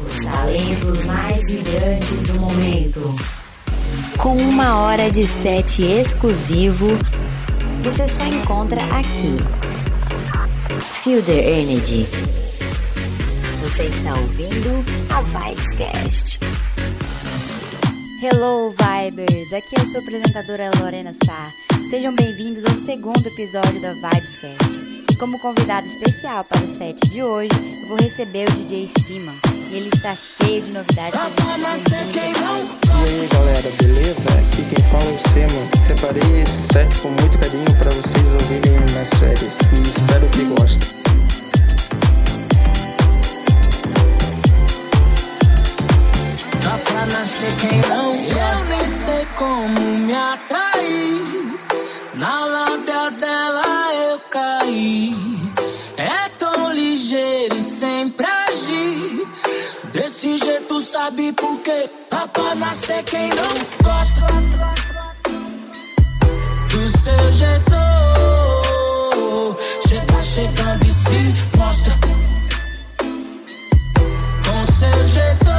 Os talentos mais vibrantes do momento. Com uma hora de set exclusivo, você só encontra aqui. The Energy. Você está ouvindo a Vibescast. Hello, Vibers! Aqui é a sua apresentadora Lorena Sá. Sejam bem-vindos ao segundo episódio da Vibescast. E como convidado especial para o set de hoje, eu vou receber o DJ Siman. E ele está cheio de novidades. E aí galera, beleza? Aqui quem fala é o Sema. Separei esse set com muito carinho para vocês ouvirem nas férias e espero que gostem. Dá pra nascer quem não gosta. Eu nem sei como me atrair. Na lábia dela eu caí. Sabe por quê? Dá pra nascer quem não gosta. Do seu jeito. Chega chegando e se mostra. Com seu jeito.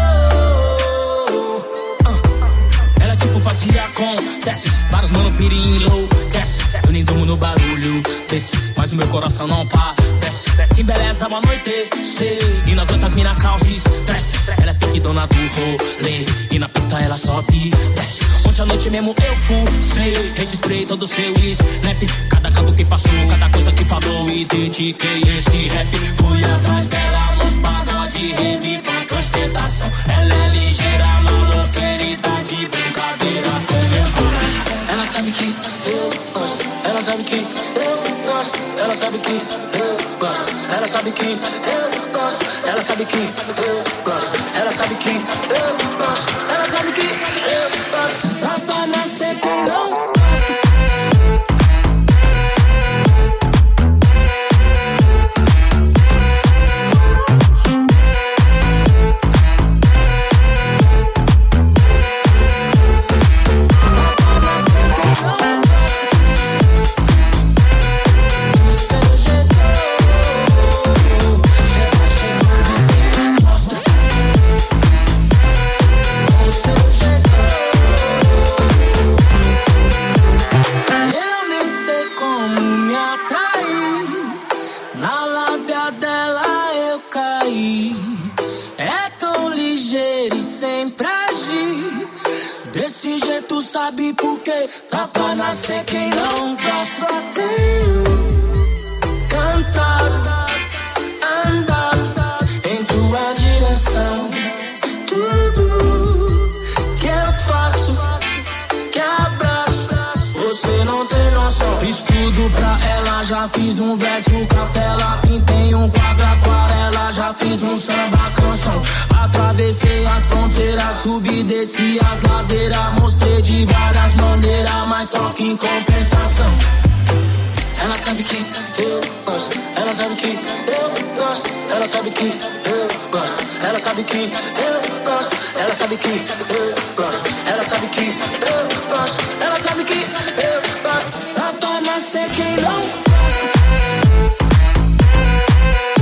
Ah. Ela tipo fazia com desce Vários mano pirim low desce Eu nem durmo no barulho desse Mas o meu coração não padece Se embeleza ao anoitecer E nas outras mina calves desce. Ela é pique dona do rolê E na pista ela sobe desce. Ontem à noite mesmo eu fui Registrei todo o seu snap. Cada canto que passou, cada coisa que falou E dediquei esse rap. Fui atrás dela nos pagode Rave, funk, ostentação Ela é ligeira, sabe que eu gosto. Ela sabe que eu gosto. Ela sabe que eu gosto. Ela sabe que eu gosto. Ela sabe que eu gosto. Ela sabe que eu gosto. Dá pra nascer Desse jeito sabe por quê? Dá pra nascer quem não gosta. Cantar, andar em tua direção. Tudo que eu faço, que abraço, você não tem tudo pra ela, já fiz um verso capela, pintei um quadro aquarela, já fiz um samba canção. Atravessei as fronteiras, subi, desci as ladeiras, mostrei de várias maneiras, mas só que em compensação. Ela sabe que eu gosto, ela sabe que eu gosto, ela sabe que eu gosto, ela sabe que eu gosto, ela sabe que eu gosto, ela sabe que eu gosto, ela sabe que eu gosto. Dá pra nascer quem não gosta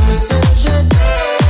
do seu jeito.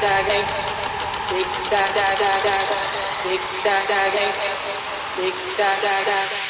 tagging, tick tack tack tack, tick tack tagging, tick tack tack tack.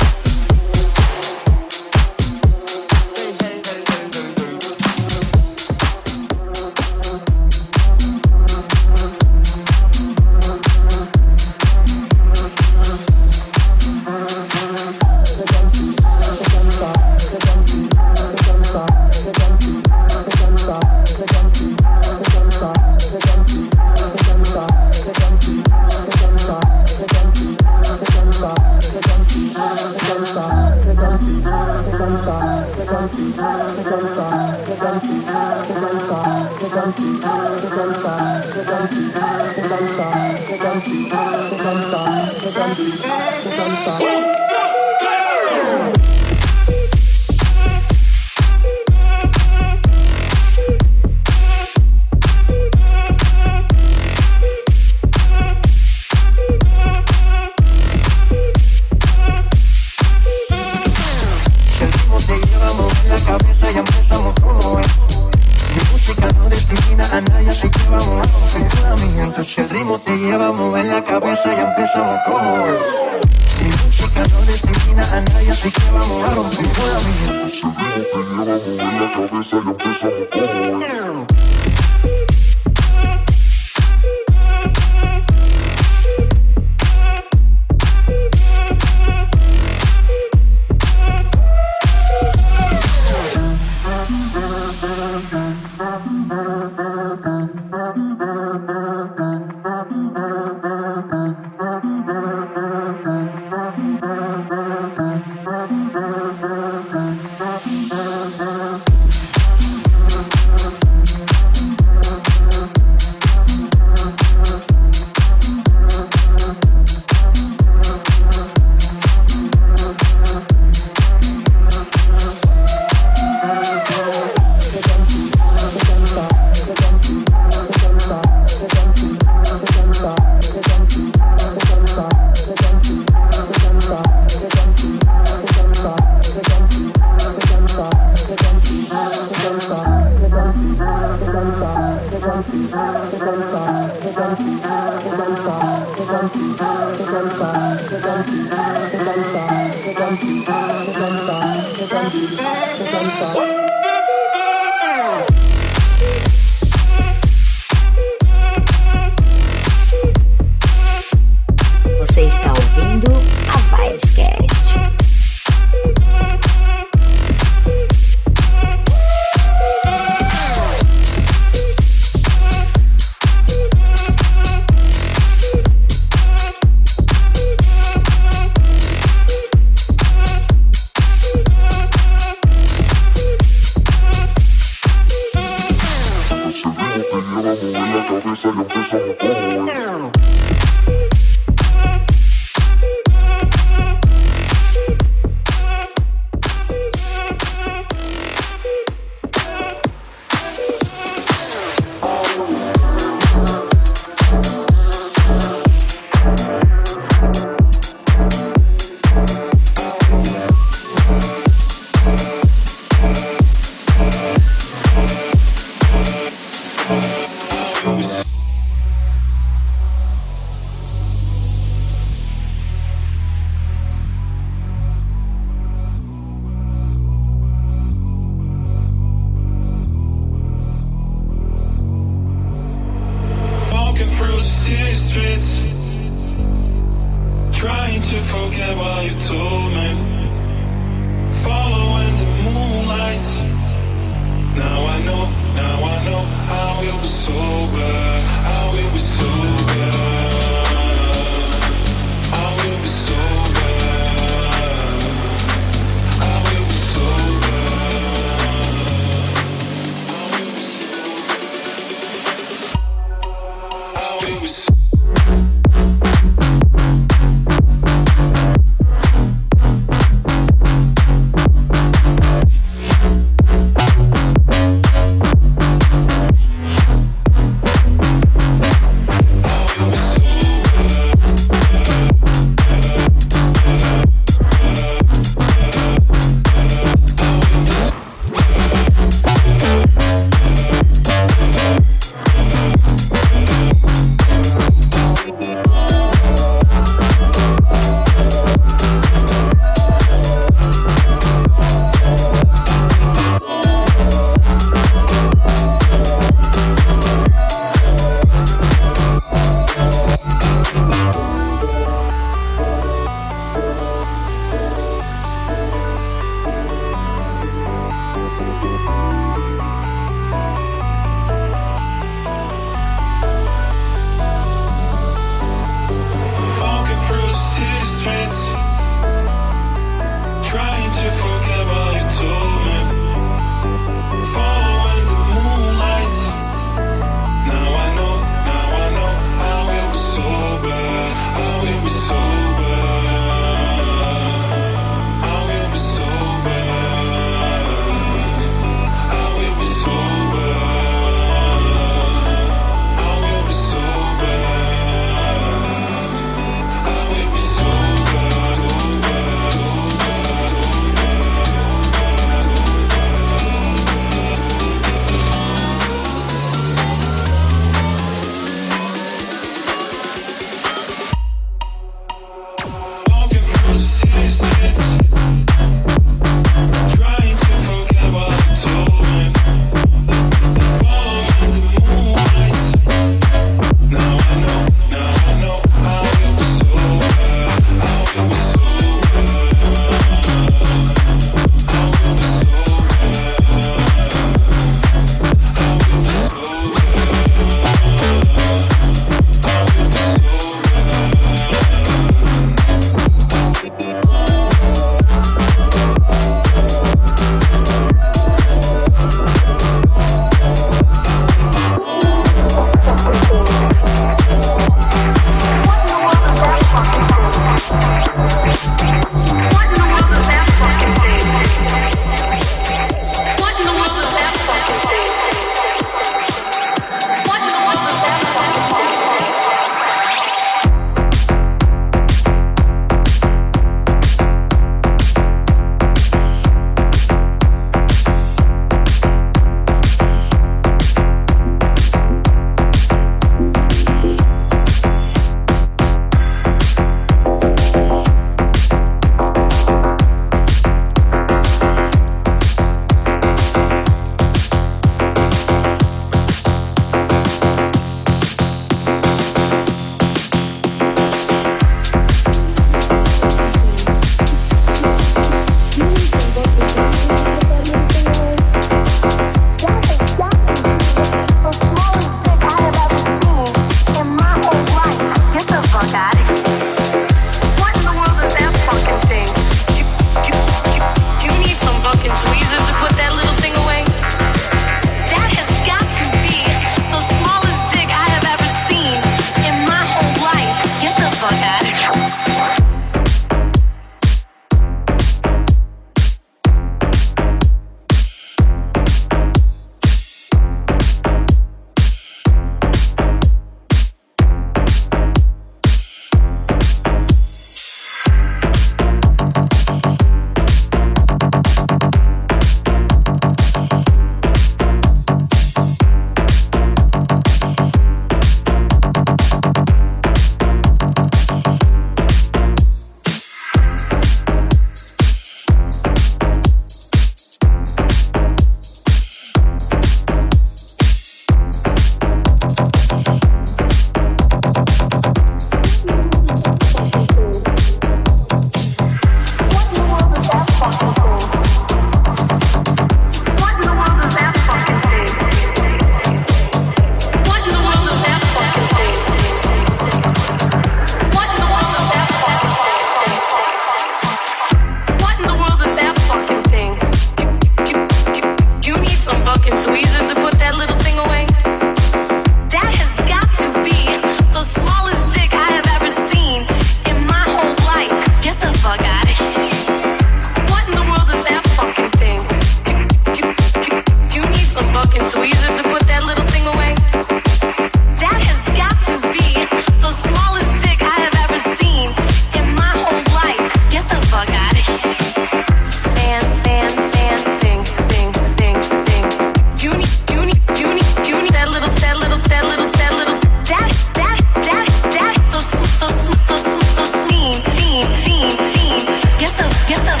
Get the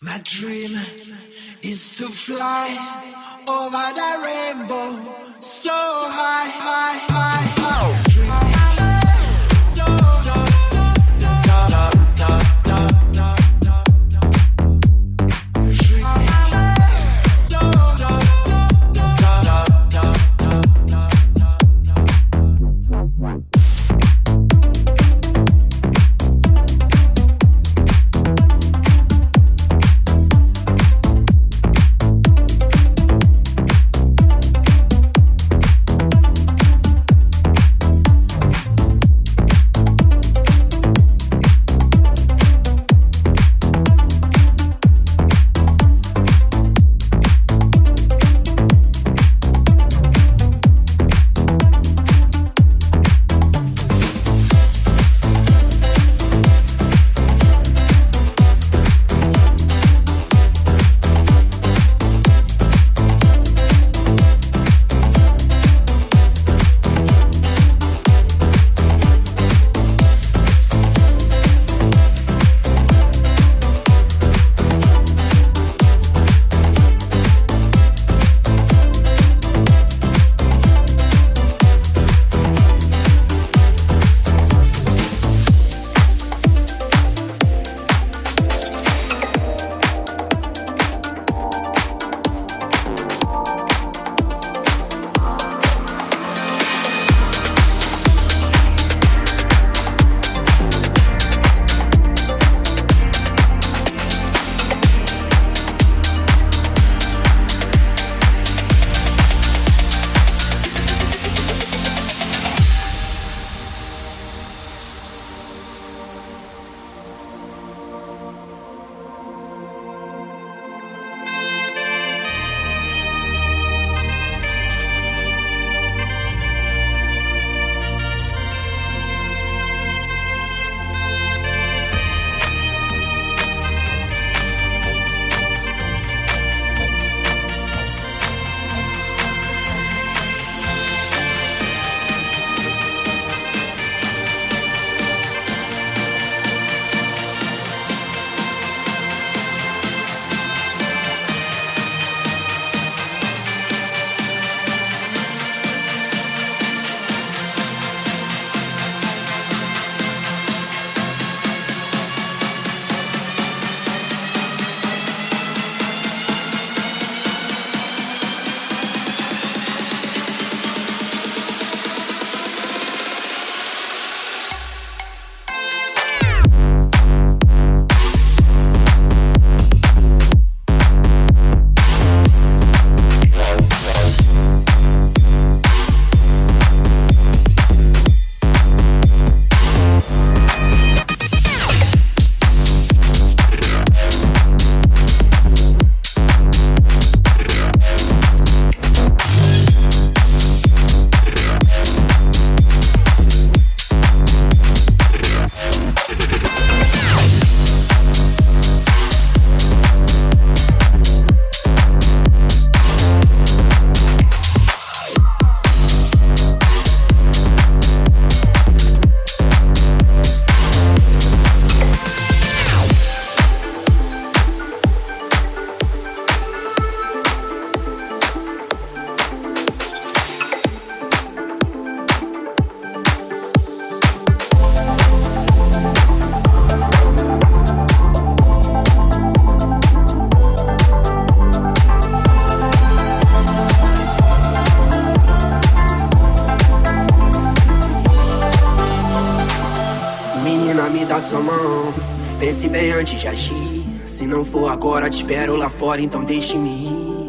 My dream is to fly over the rainbow so high, high, high. Espero lá fora, então deixe-me ir.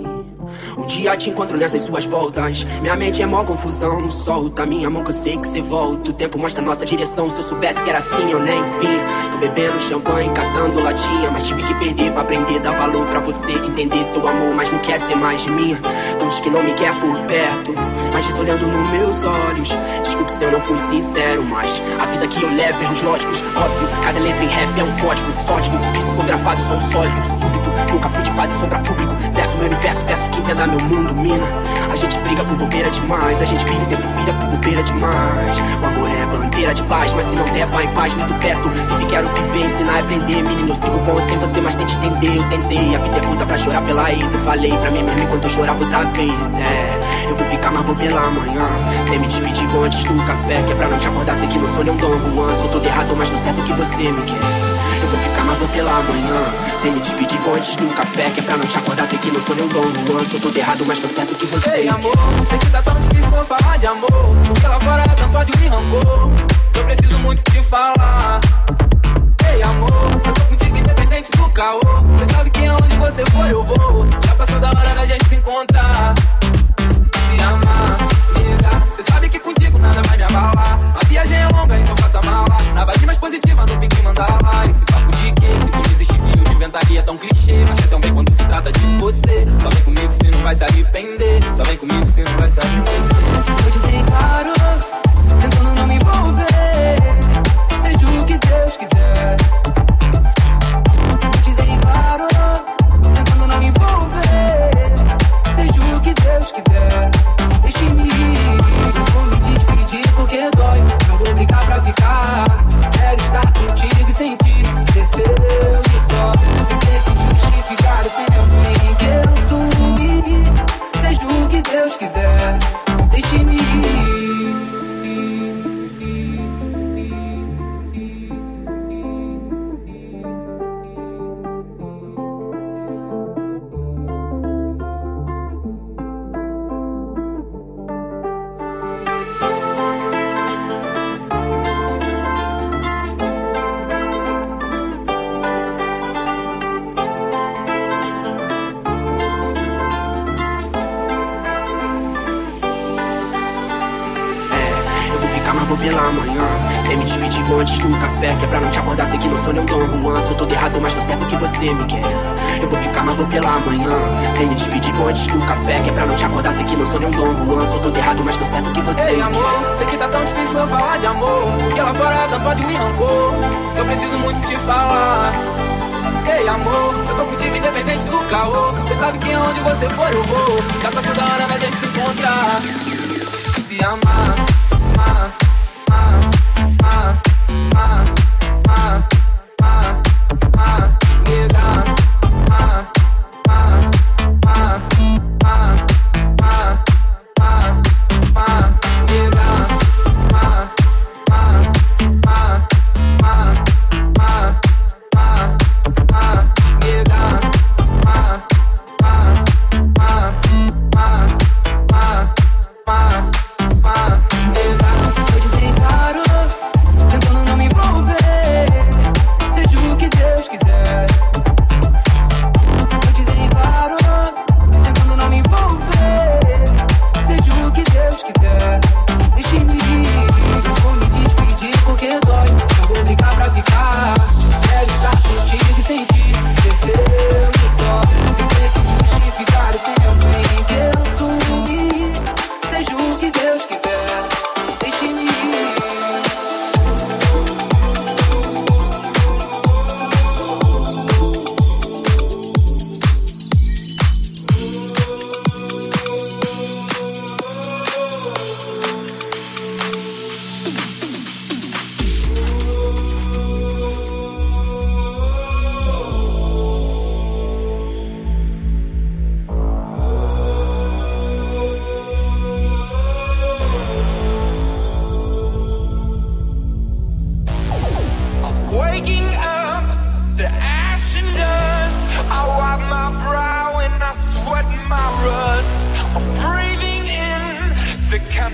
Um dia te encontro nessas suas voltas. Minha mente é mó confusão, solta minha mão que eu sei que você volta. O tempo mostra nossa direção. Se eu soubesse que era assim, eu nem vi. Tô bebendo champanhe, catando latinha. Mas tive que perder pra aprender, dar valor pra você. Entender seu amor, mas não quer ser mais de mim. Não diz que não me quer por perto, mas diz olhando nos meus olhos. Desculpe se eu não fui sincero, mas a vida que eu levo é uns lógicos. Óbvio, cada letra em rap é um código sórdido. Psicografado, sou sólido, súbito. Nunca fui de fase sombra público. Verso meu universo, peço que entenda meu mundo, mina. A gente briga por bobeira demais. A gente briga o tempo vira por bobeira demais. O amor é bandeira de paz, mas se não der, vai em paz, muito perto. Vive, quero viver, ensinar e aprender. Menino, eu sigo com ou sem você, mas tente entender. Eu tentei, a vida é curta pra chorar pela ex. Eu falei pra mim mesmo enquanto eu chorava outra vez. É, eu vou ficar, mas vou pela manhã. Sem me despedir, vou antes do café. Que é pra não te acordar, sei que não sou nem um Dom Juan. Sou todo errado, mas não certo que você me quer. Eu vou ficar, mas vou pela manhã. Sem me despedir, vou antes do café. Que é pra não te acordar, sei que não sou nem um Dom Juan. Sou todo errado, mas tô certo que você Ei, me amor, sei que tá tão difícil vou falar de amor. Porque lá fora tanto ódio e rancor. Eu preciso muito te falar. Ei, amor, eu tô contigo independente do caô. Você sabe que aonde você for eu vou. Já passou da hora da gente se encontrar. Você sabe que contigo nada vai me abalar. A viagem é longa, então faça mala. Na vibe mais positiva, não tem que mandar lá. Esse papo de quê? Se tudo existisse, eu te inventaria tão clichê. Mas é tão bem quando se trata de você. Só vem comigo se não vai se arrepender. Só vem comigo se não vai se arrepender. Eu disse claro,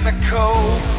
chemical.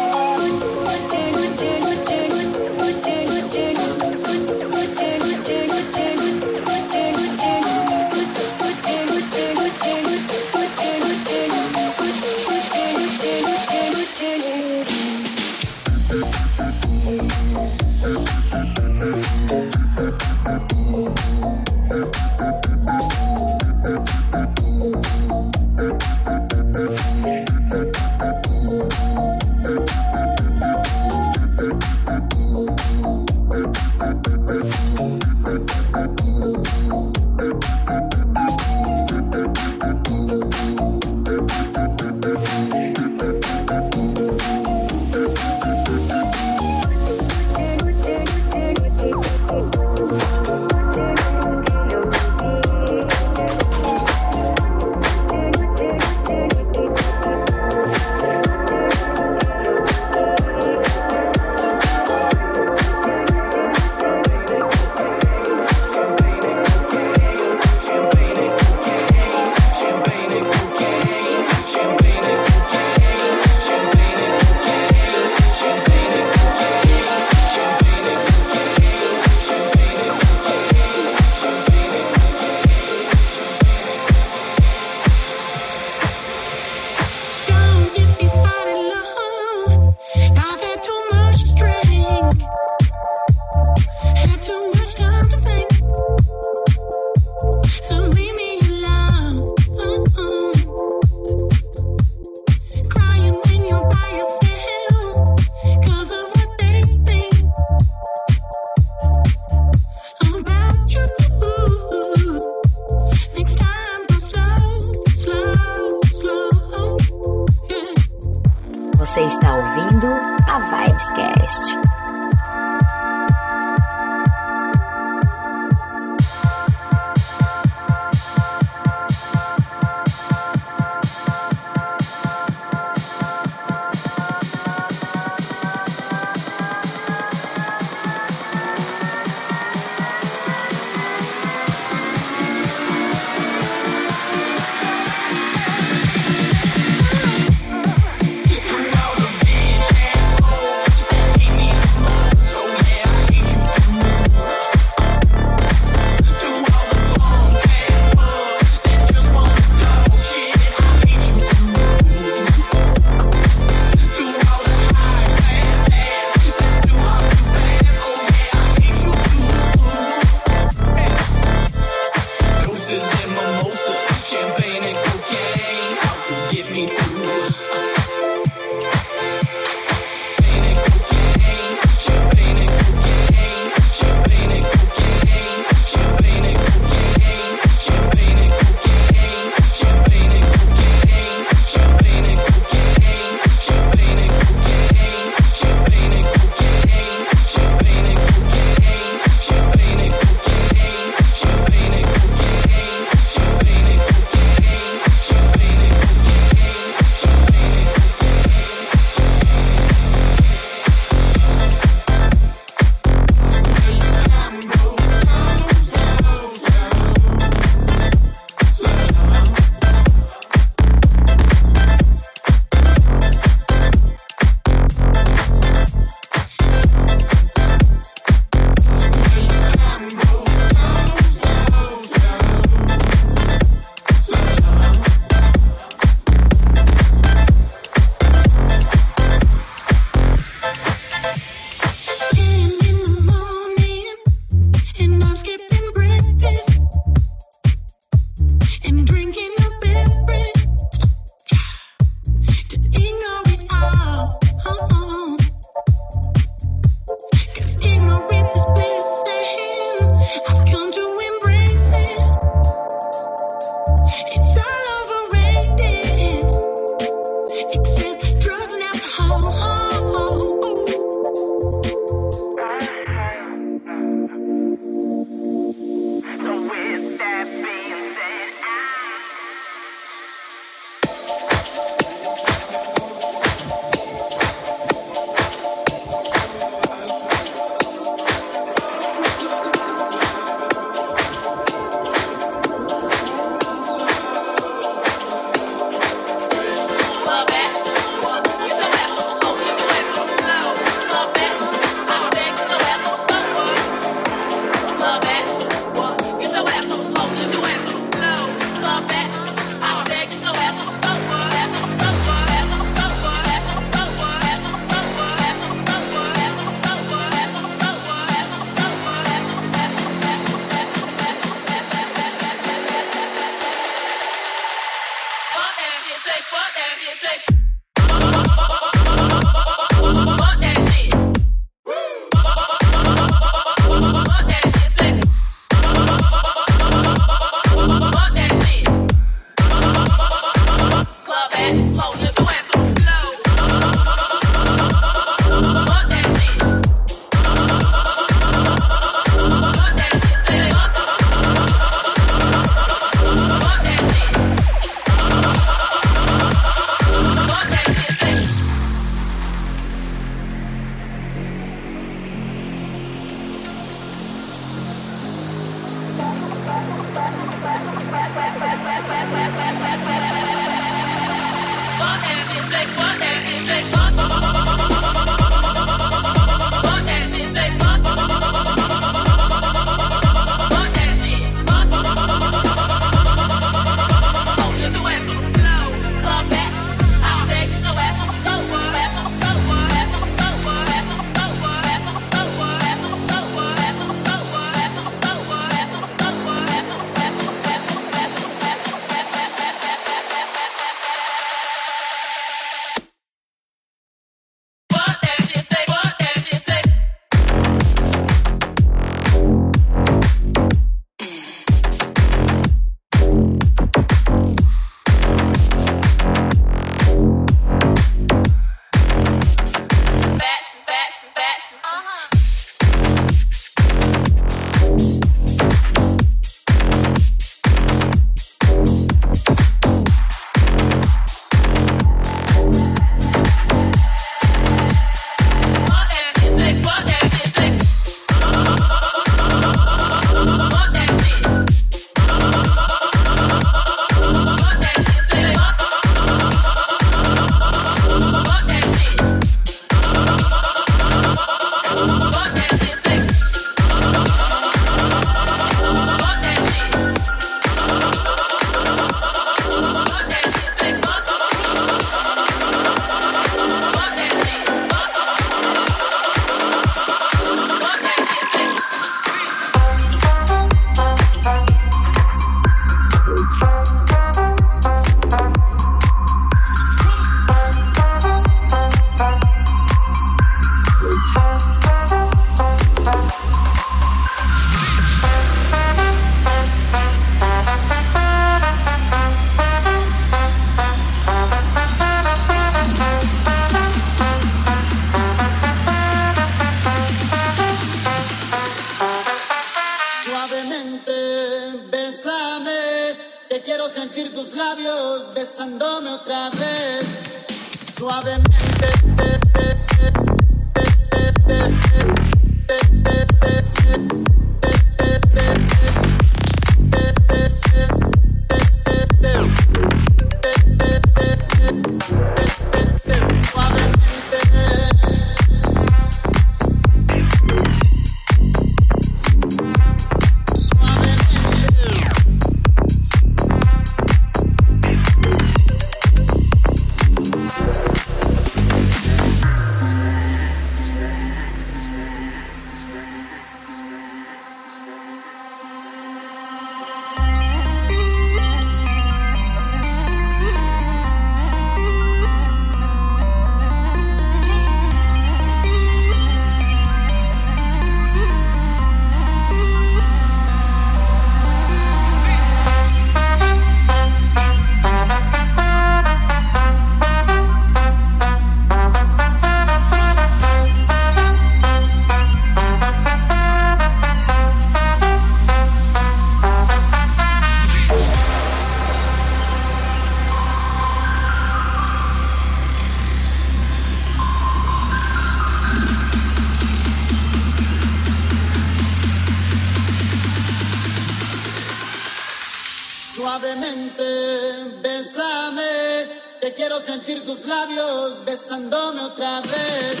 suavemente, bésame, te quiero sentir tus labios besándome otra vez,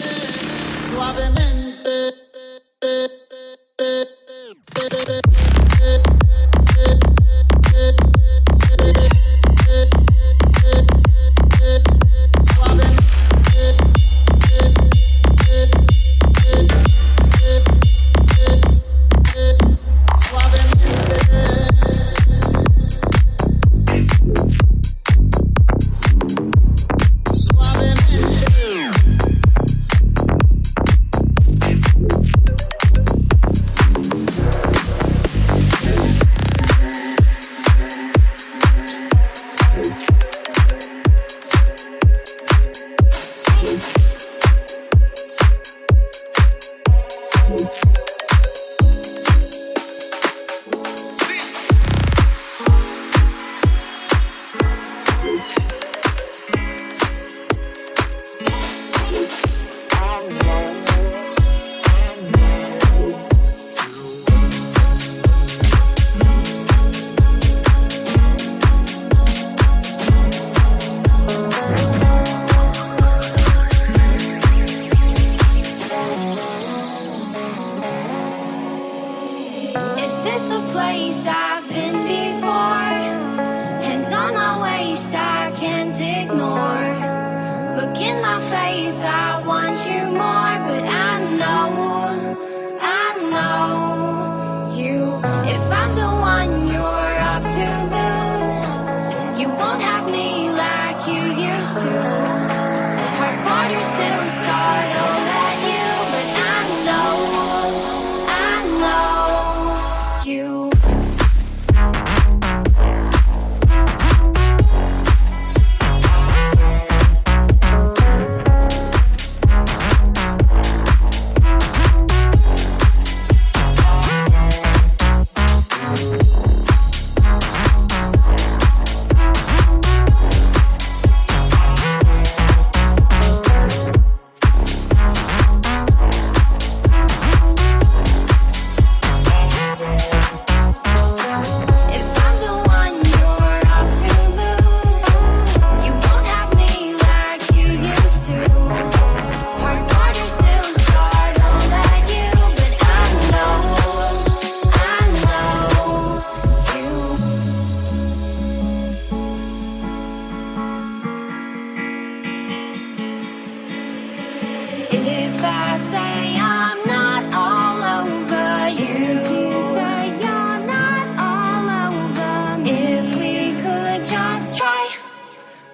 suavemente.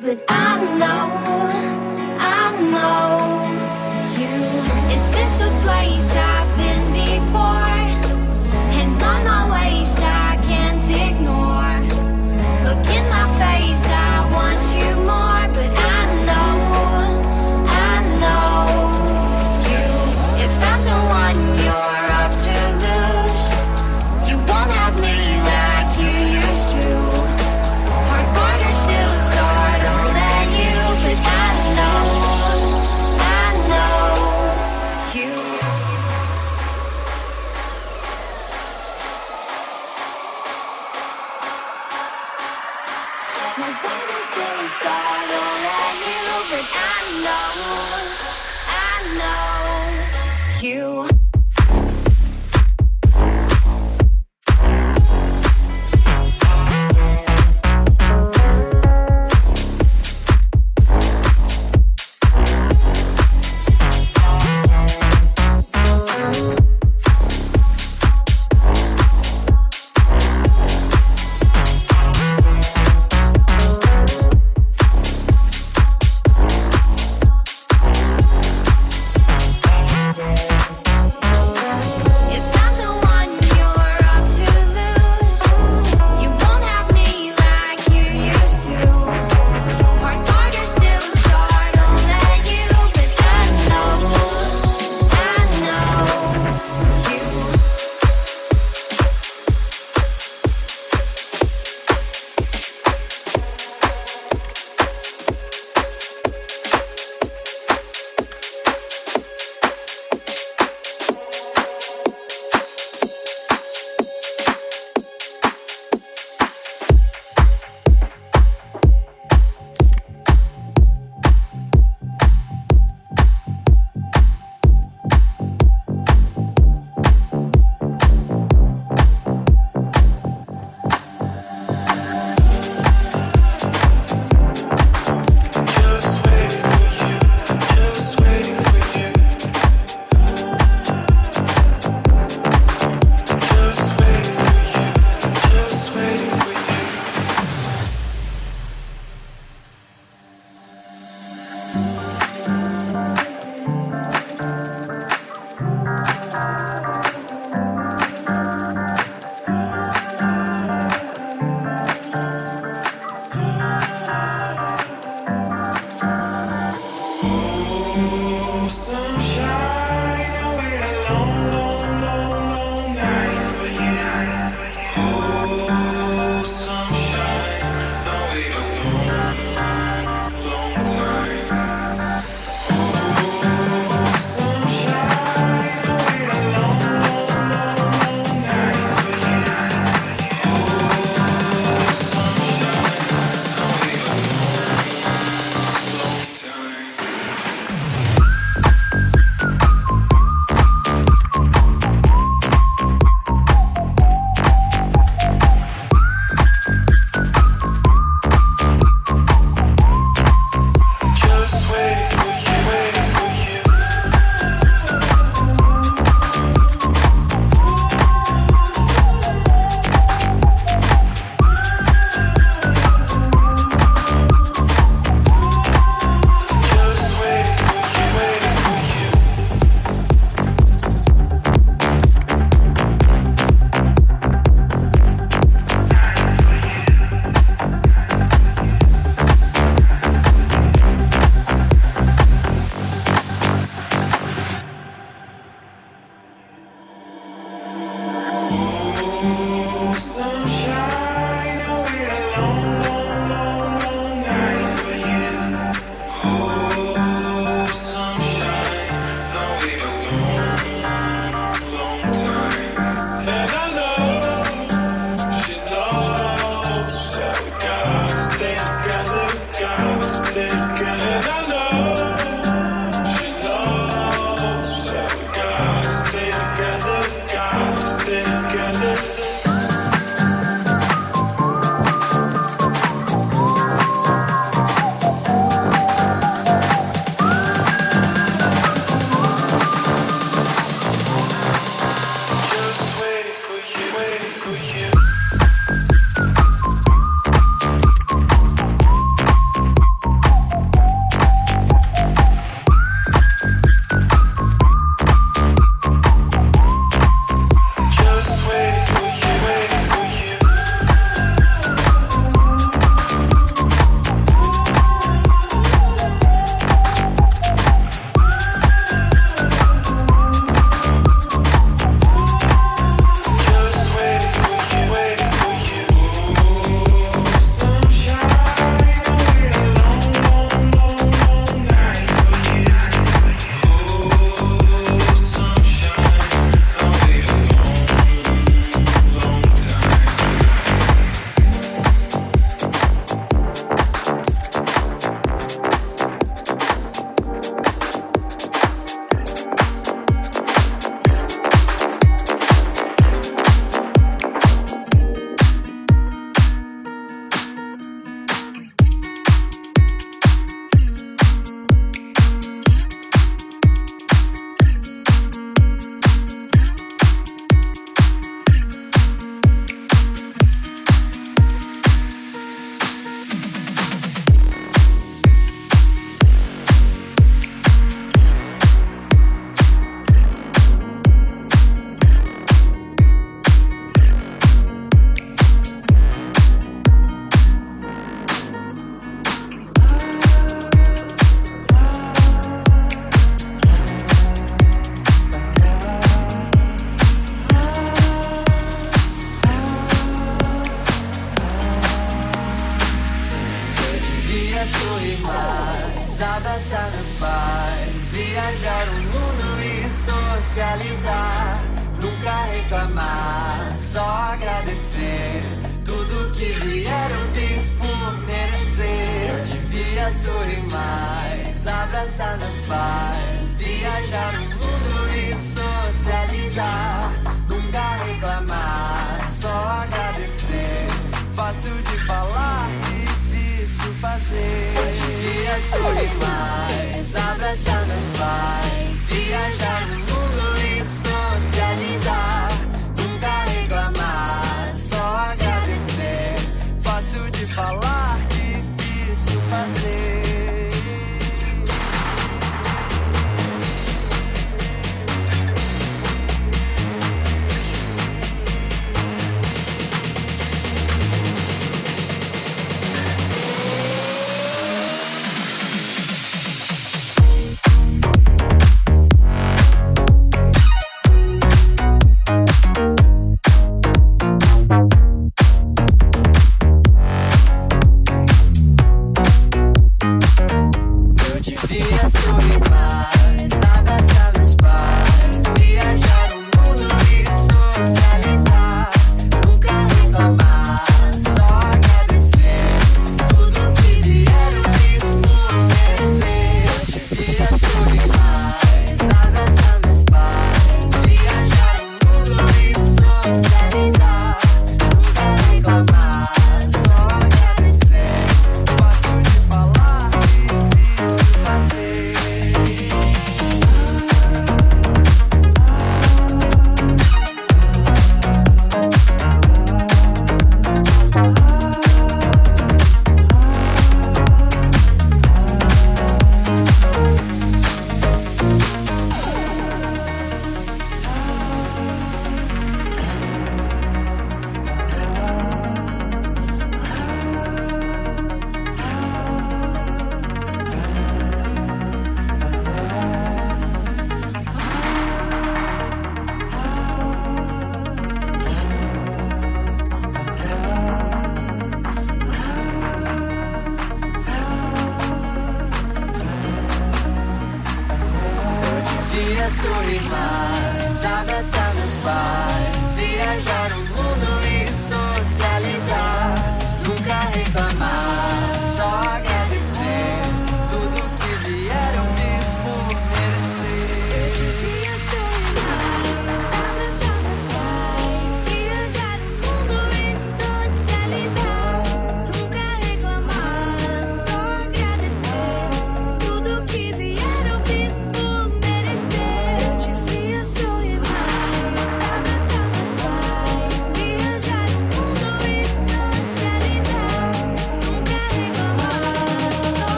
But I know, I know you. Is this the place I've been before? Hands on my waist, I can't ignore. Look in my face, I want you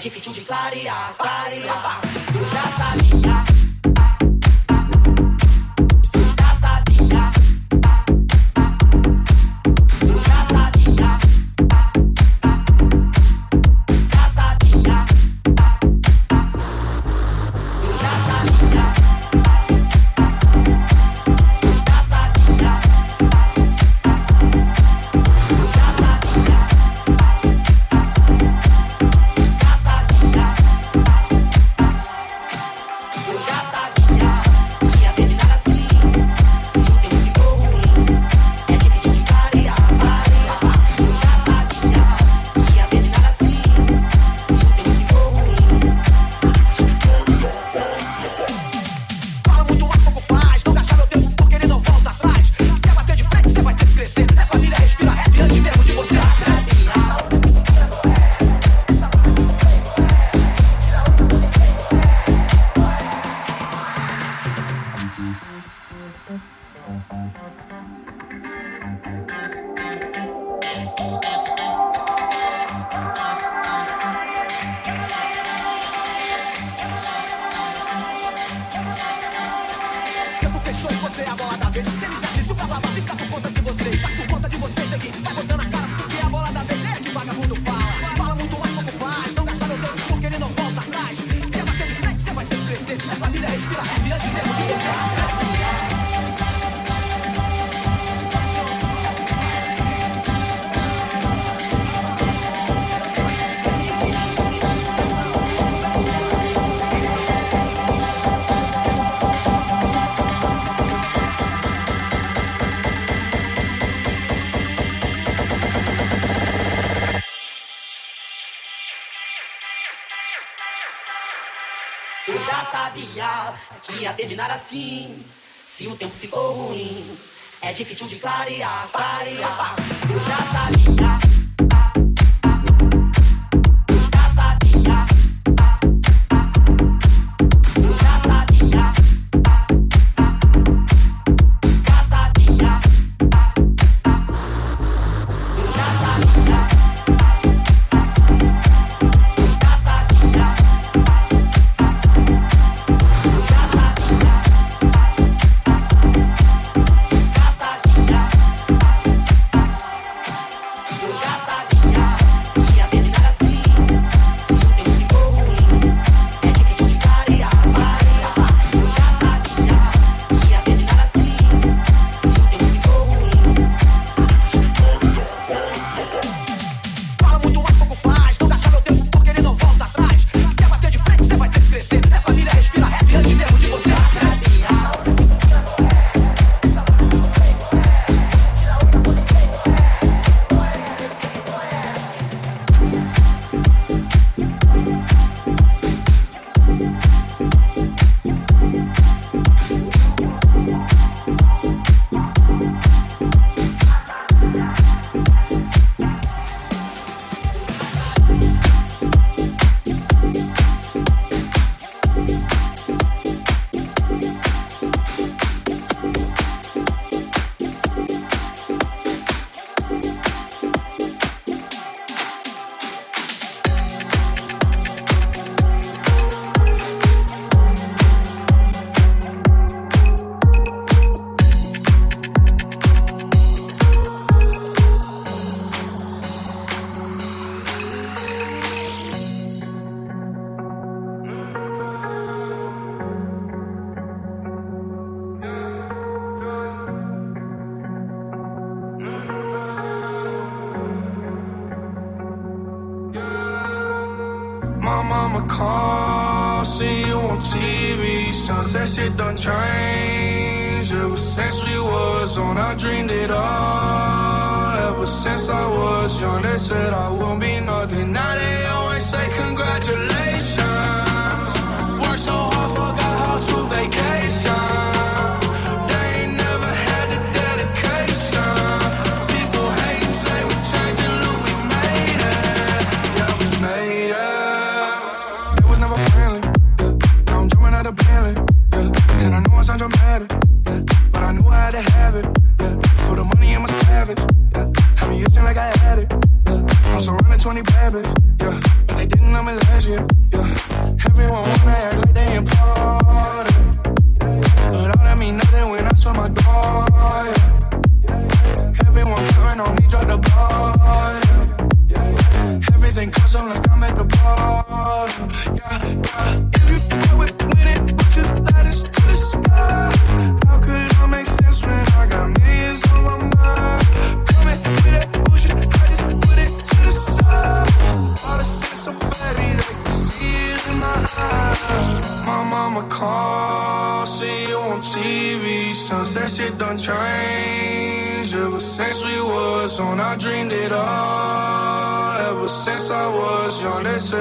difícil de clarear, clarear. Eu já sabia.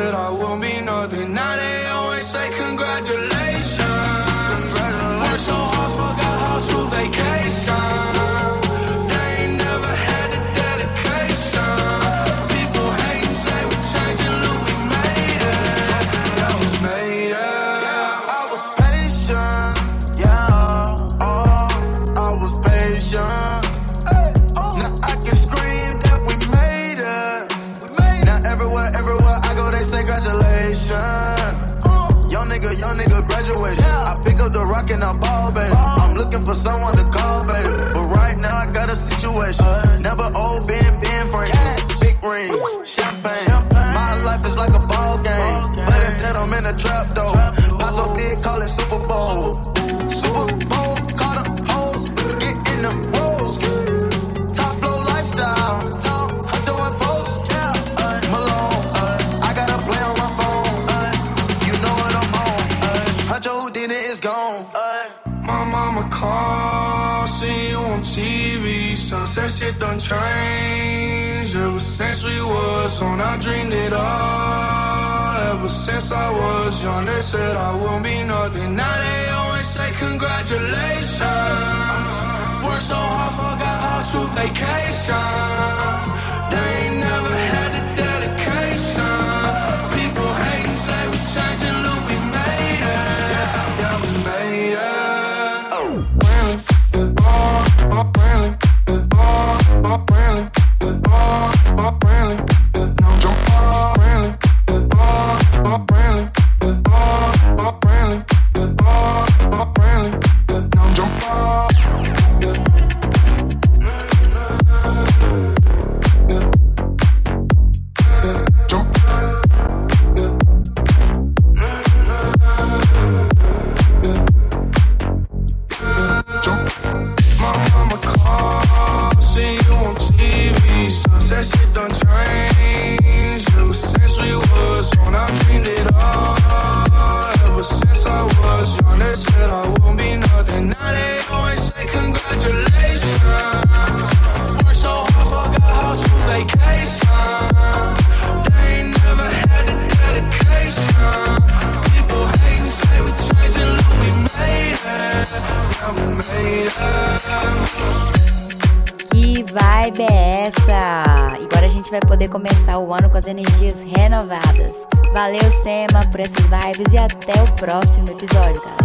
Said I won't be nothing. Now they always say congratulations. Worked so hard, forgot how to vacation. Rock I ball, baby. I'm looking for someone to call, baby. But right now I got a situation. Never old, been, been friends. Big rings, champagne. My life is like a ball game. But instead I'm in a trap though. Paso did call it Super Bowl. Sunset shit done changed. Ever since we was on, I dreamed it all. Ever since I was young, they said I won't be nothing. Now they always say congratulations. Worked so hard, forgot how to vacation. They ain't never had the dedication. People hate and say we changing, my brain, oh, my brain. Por essas vibes e até o próximo episódio, galera.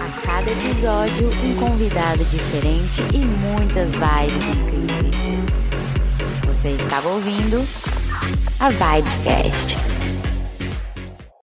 A cada episódio, um convidado diferente e muitas vibes incríveis. Você estava ouvindo a Vibescast.